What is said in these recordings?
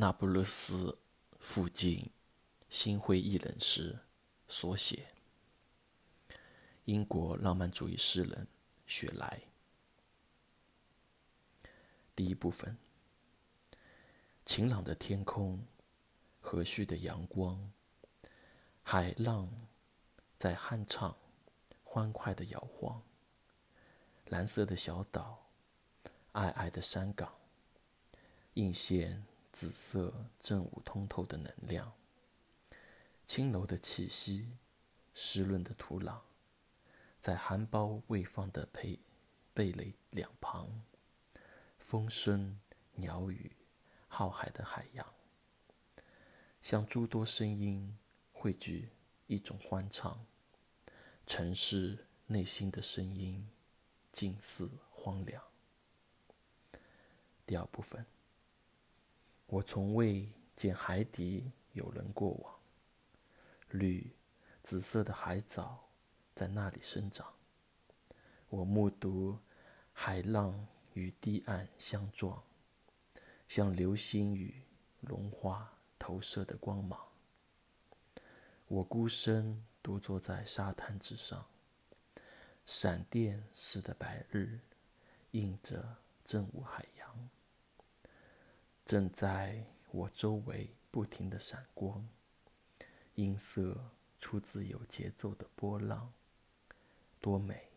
那不勒斯附近心灰意冷时所写。英国浪漫主义诗人雪莱。第一部分：晴朗的天空，和煦的阳光，海浪在酣畅、欢快的摇晃。蓝色的小岛，皑皑的山岗，映现紫色正午通透的能量。轻柔的气息，湿润的土壤。在含苞未放的蓓蓓蕾两旁，风声、鸟语、浩瀚的海洋，像诸多声音汇聚一种欢畅。城市内心的声音，近似荒凉。第二部分，我从未见海底有人过往。绿、紫色的海藻。在那里生长，我目睹海浪与堤岸相撞，像流星雨融化投射的光芒。我孤身独坐在沙滩之上，闪电似的白日映着正午海洋，正在我周围不停的闪光，音色出自有节奏的波浪。多美！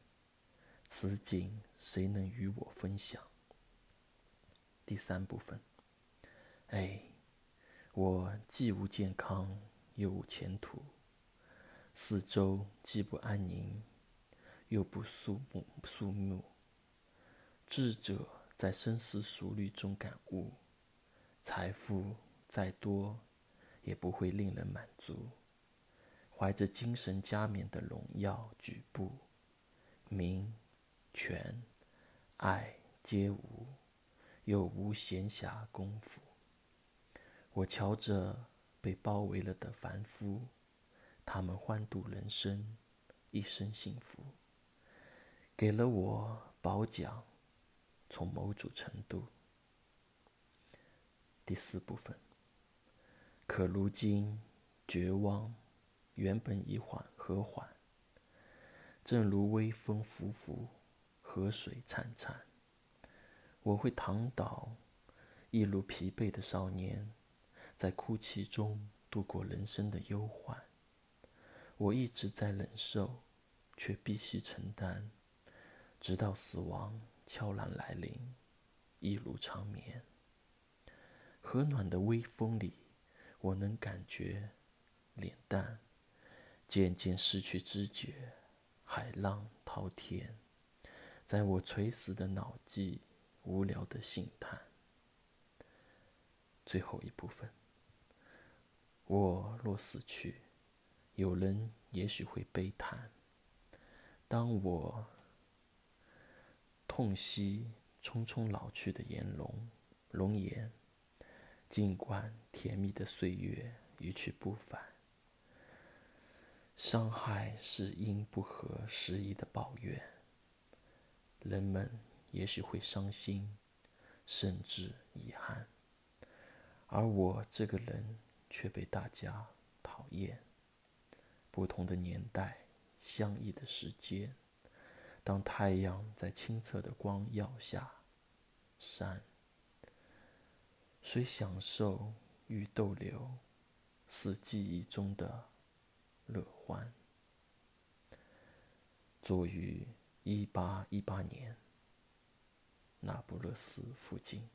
此景谁能与我分享？第三部分。哎，我既无健康，又无前途，四周既不安宁，又不肃穆肃穆。智者在深思熟虑中感悟：财富再多，也不会令人满足。怀着精神加冕的荣耀举步。名、权、爱皆无，又无闲暇功夫。我瞧着被包围了的凡夫，他们欢度人生，一生幸福，给了我褒奖。从某种程度，第四部分。可如今绝望，原本已缓和缓。正如微风拂拂，河水潺潺，我会躺倒，一如疲惫的少年，在哭泣中度过人生的忧患。我一直在忍受，却必须承担，直到死亡悄然来临，一如长眠。和暖的微风里，我能感觉脸蛋渐渐失去知觉。海浪滔天，在我垂死的脑际，无聊的兴叹。最后一部分，我若死去，有人也许会悲叹。当我痛惜匆匆老去的颜容容颜，尽管甜蜜的岁月一去不返。伤害是因不合时宜的抱怨，人们也许会伤心，甚至遗憾，而我这个人却被大家讨厌。不同的年代，相异的时间，当太阳在清澈的光耀下闪，虽享受与逗留，是记忆中的。乐欢，作于一八一八年，那不勒斯附近。